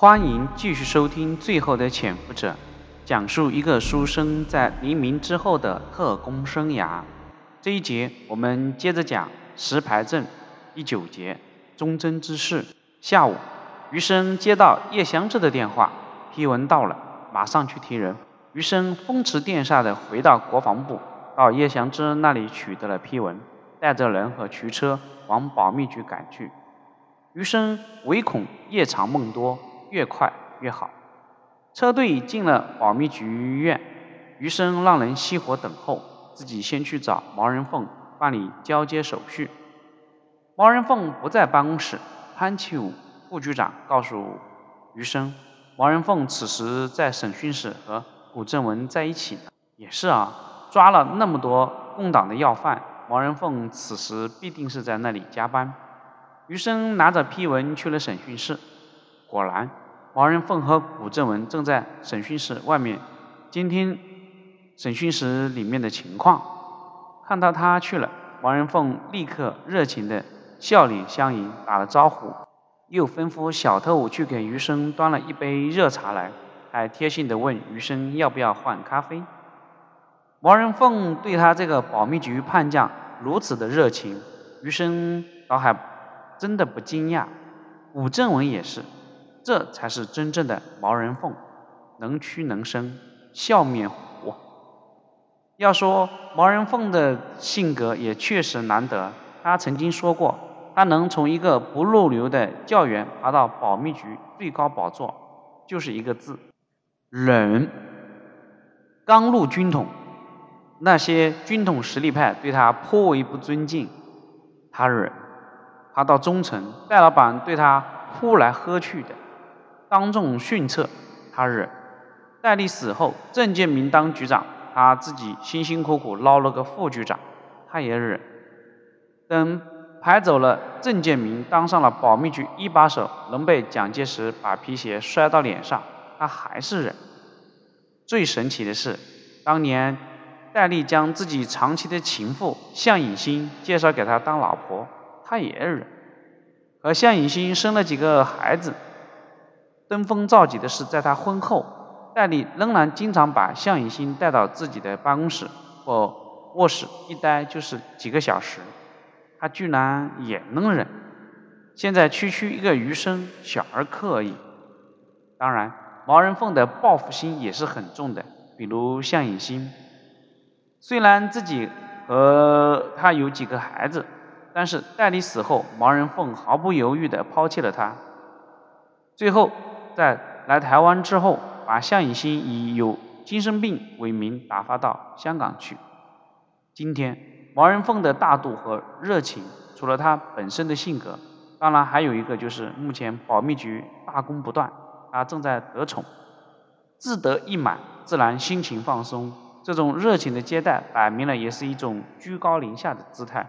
欢迎继续收听《最后的潜伏者》，讲述一个书生在黎明之后的特工生涯。这一节我们接着讲石牌镇第九节忠贞之事。下午，余生接到叶祥志的电话，批文到了，马上去提人。余生风驰电掣地回到国防部，到叶祥之那里取得了批文，带着人和驱车往保密局赶去。余生唯恐夜长梦多。越快越好。车队进了保密局医院，余生让人熄火等候，自己先去找毛人凤办理交接手续。毛人凤不在办公室，潘启武副局长告诉余生，毛人凤此时在审讯室和古正文在一起呢。也是啊，抓了那么多共党的要犯，毛人凤此时必定是在那里加班。余生拿着批文去了审讯室，果然。毛人凤和古正文正在审讯室外面监听审讯室里面的情况。看到他去了，毛人凤立刻热情的笑脸相迎，打了招呼，又吩咐小特务去给余生端了一杯热茶来，还贴心的问余生要不要换咖啡。毛人凤对他这个保密局叛将如此的热情，余生倒还真的不惊讶。古正文也是。这才是真正的毛人凤，能屈能伸，笑面虎。要说毛人凤的性格也确实难得。他曾经说过，他能从一个不入流的教员爬到保密局最高宝座，就是一个字：忍。刚入军统，那些军统实力派对他颇为不尊敬，他忍；爬到中层，戴老板对他呼来喝去的。当众训斥，他忍；戴笠死后，郑建民当局长，他自己辛辛苦苦捞了个副局长，他也忍。等排走了郑建民，当上了保密局一把手，能被蒋介石把皮鞋摔到脸上，他还是忍。最神奇的是，当年戴笠将自己长期的情妇向颖欣介绍给他当老婆，他也忍。和向颖欣生了几个孩子。登峰造极的是，在他婚后，戴笠仍然经常把向颖欣带到自己的办公室或卧室，一待就是几个小时。他居然也能忍。现在区区一个余生，小儿科而已。当然，毛人凤的报复心也是很重的。比如向颖欣，虽然自己和他有几个孩子，但是戴笠死后，毛人凤毫不犹豫地抛弃了他。最后。在来台湾之后，把向颖欣以有精神病为名打发到香港去。今天毛人凤的大度和热情，除了他本身的性格，当然还有一个就是目前保密局大功不断，他正在得宠，志得意满，自然心情放松。这种热情的接待，摆明了也是一种居高临下的姿态。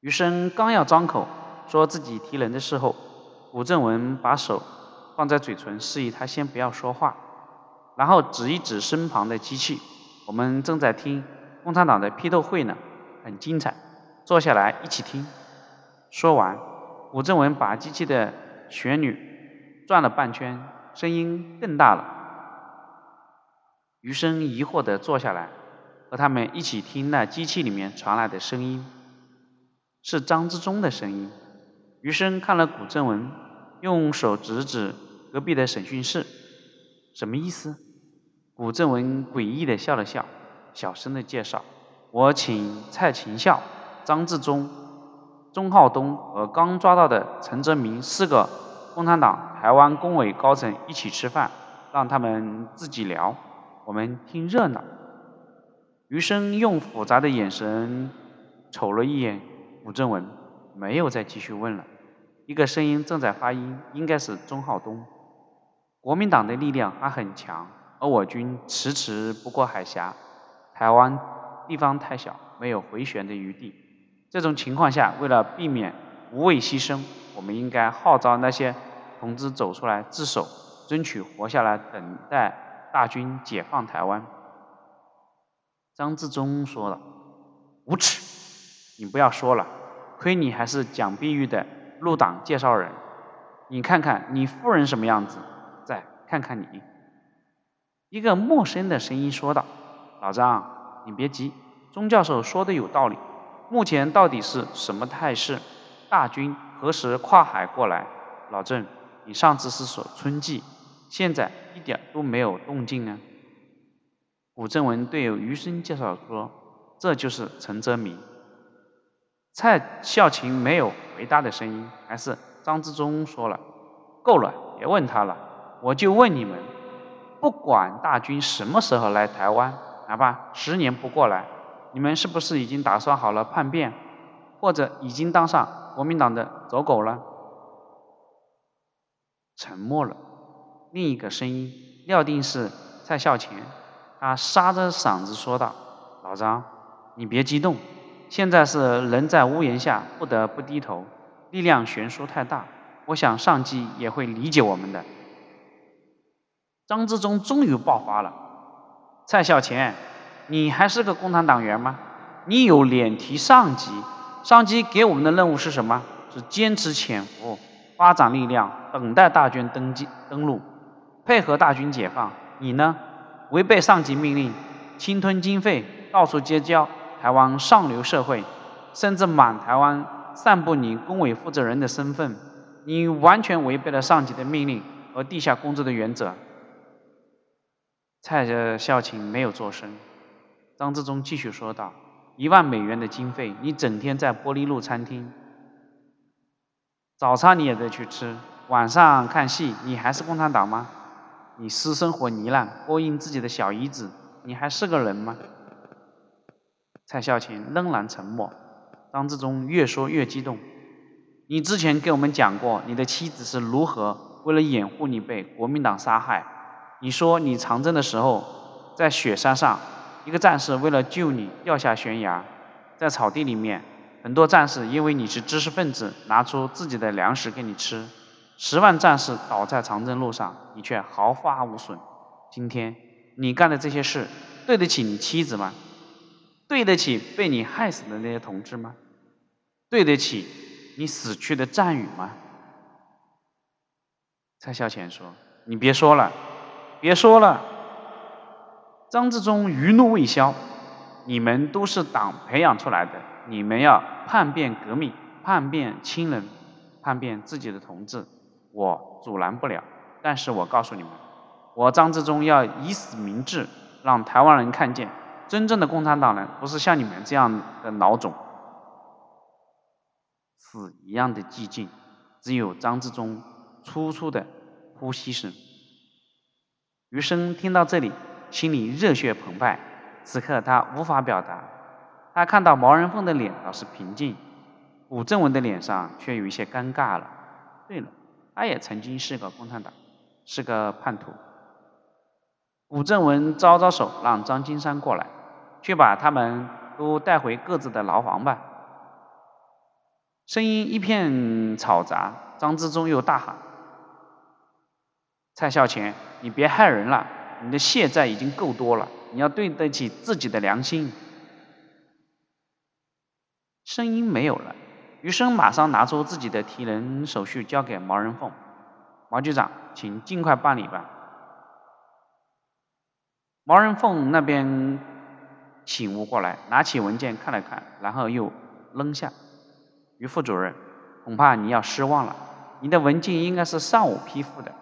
余生刚要张口说自己提人的时候。古正文把手放在嘴唇，示意他先不要说话，然后指一指身旁的机器。我们正在听共产党的批斗会呢，很精彩，坐下来一起听。说完，古正文把机器的旋钮转了半圈，声音更大了。余生疑惑地坐下来，和他们一起听那机器里面传来的声音，是张之忠的声音。余生看了古正文，用手指指隔壁的审讯室，什么意思？古正文诡异的笑了笑，小声的介绍：“我请蔡勤孝、张志忠、钟浩东和刚抓到的陈泽明四个共产党台湾工委高层一起吃饭，让他们自己聊，我们听热闹。”余生用复杂的眼神瞅了一眼古正文，没有再继续问了。一个声音正在发音，应该是钟浩东。国民党的力量还很强，而我军迟迟不过海峡。台湾地方太小，没有回旋的余地。这种情况下，为了避免无谓牺牲，我们应该号召那些同志走出来自首，争取活下来，等待大军解放台湾。张自忠说了：“无耻！你不要说了，亏你还是蒋碧玉的。”入党介绍人，你看看你夫人什么样子，再看看你。”一个陌生的声音说道：“老张，你别急，钟教授说的有道理。目前到底是什么态势？大军何时跨海过来？老郑，你上次是说春季，现在一点都没有动静啊。”古正文对余生介绍说：“这就是陈泽民。”蔡孝勤没有回答的声音，还是张之忠说了：“够了，别问他了，我就问你们，不管大军什么时候来台湾，哪怕十年不过来，你们是不是已经打算好了叛变，或者已经当上国民党的走狗了？”沉默了。另一个声音料定是蔡孝乾。他沙着嗓子说道：“老张，你别激动，现在是人在屋檐下，不得不低头，力量悬殊太大，我想上级也会理解我们的。”张之忠终于爆发了：“蔡孝乾，你还是个共产党员吗？你有脸提上级？上级给我们的任务是什么？是坚持潜伏，发展力量，等待大军登基登陆，配合大军解放。你呢？”违背上级命令，侵吞经费，到处结交台湾上流社会，甚至满台湾散布你工委负责人的身份，你完全违背了上级的命令和地下工作的原则。蔡孝勤没有作声。张志忠继续说道：“一万美元的经费，你整天在玻璃路餐厅，早餐你也得去吃，晚上看戏，你还是共产党吗？”你私生活糜烂，勾引自己的小姨子，你还是个人吗？蔡孝乾仍然沉默。张志忠越说越激动。你之前给我们讲过，你的妻子是如何为了掩护你被国民党杀害。你说你长征的时候，在雪山上，一个战士为了救你掉下悬崖，在草地里面，很多战士因为你是知识分子，拿出自己的粮食给你吃。十万战士倒在长征路上，你却毫发无损。今天你干的这些事，对得起你妻子吗？对得起被你害死的那些同志吗？对得起你死去的战友吗？蔡孝乾说：“你别说了，别说了。”张志忠余怒未消：“你们都是党培养出来的，你们要叛变革命，叛变亲人，叛变自己的同志。”我阻拦不了，但是我告诉你们，我张志忠要以死明志，让台湾人看见，真正的共产党人不是像你们这样的孬种，死一样的寂静，只有张志忠粗粗的呼吸声。余生听到这里，心里热血澎湃，此刻他无法表达，他看到毛人凤的脸倒是平静，古正文的脸上却有一些尴尬了。对了。他也曾经是个共产党，是个叛徒。古正文招招手，让张金山过来，去把他们都带回各自的牢房吧。声音一片嘈杂，张之忠又大喊：“蔡孝乾，你别害人了！你的欠债已经够多了，你要对得起自己的良心。”声音没有了。余生马上拿出自己的提人手续交给毛人凤，毛局长，请尽快办理吧。毛人凤那边醒悟过来，拿起文件看了看，然后又扔下。余副主任，恐怕你要失望了，你的文件应该是上午批复的，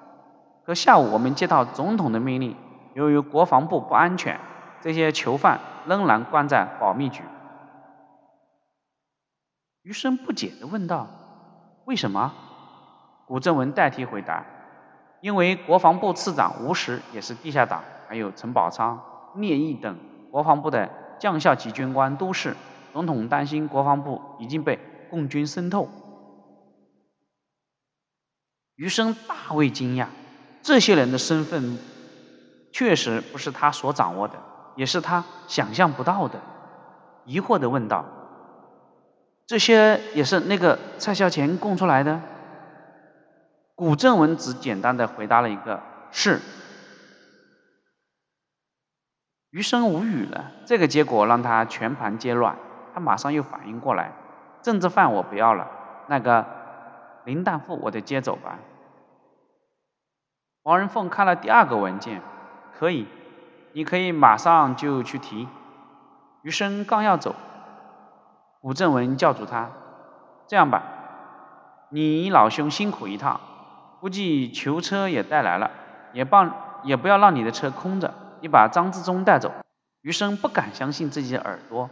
可下午我们接到总统的命令，由于国防部不安全，这些囚犯仍然关在保密局。余生不解地问道：“为什么？”古正文代替回答：“因为国防部次长吴石也是地下党，还有陈宝昌、聂毅等国防部的将校级军官都是。总统担心国防部已经被共军渗透。”余生大为惊讶，这些人的身份确实不是他所掌握的，也是他想象不到的。疑惑地问道。这些也是那个蔡孝乾供出来的。古正文只简单的回答了一个是。余生无语了，这个结果让他全盘皆乱。他马上又反应过来，政治犯我不要了，那个林大富我得接走吧。王仁凤看了第二个文件，可以，你可以马上就去提。余生刚要走，古正文叫住他：“这样吧，你老兄辛苦一趟，估计囚车也带来了，也帮也不要让你的车空着，你把张之忠带走。”余生不敢相信自己的耳朵，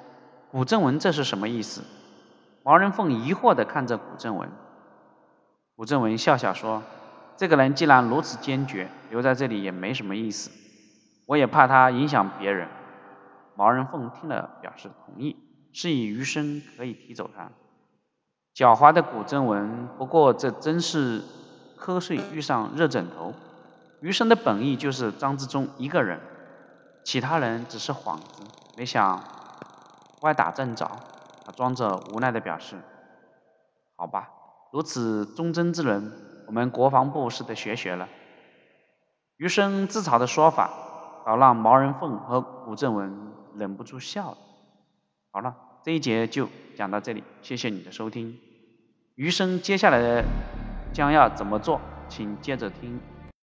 古正文这是什么意思？毛人凤疑惑地看着古正文。古正文笑笑说。这个人既然如此坚决，留在这里也没什么意思。我也怕他影响别人。毛人凤听了表示同意，示意余生可以提走他。狡猾的古正文，不过这真是瞌睡遇上热枕头。余生的本意就是张之忠一个人，其他人只是幌子。没想歪打正着，他装着无奈的表示：“好吧，如此忠贞之人。”我们国防部是得学学了。余生自嘲的说法，倒让毛人凤和古正文忍不住笑了。好了，这一节就讲到这里，谢谢你的收听。余生接下来将要怎么做，请接着听。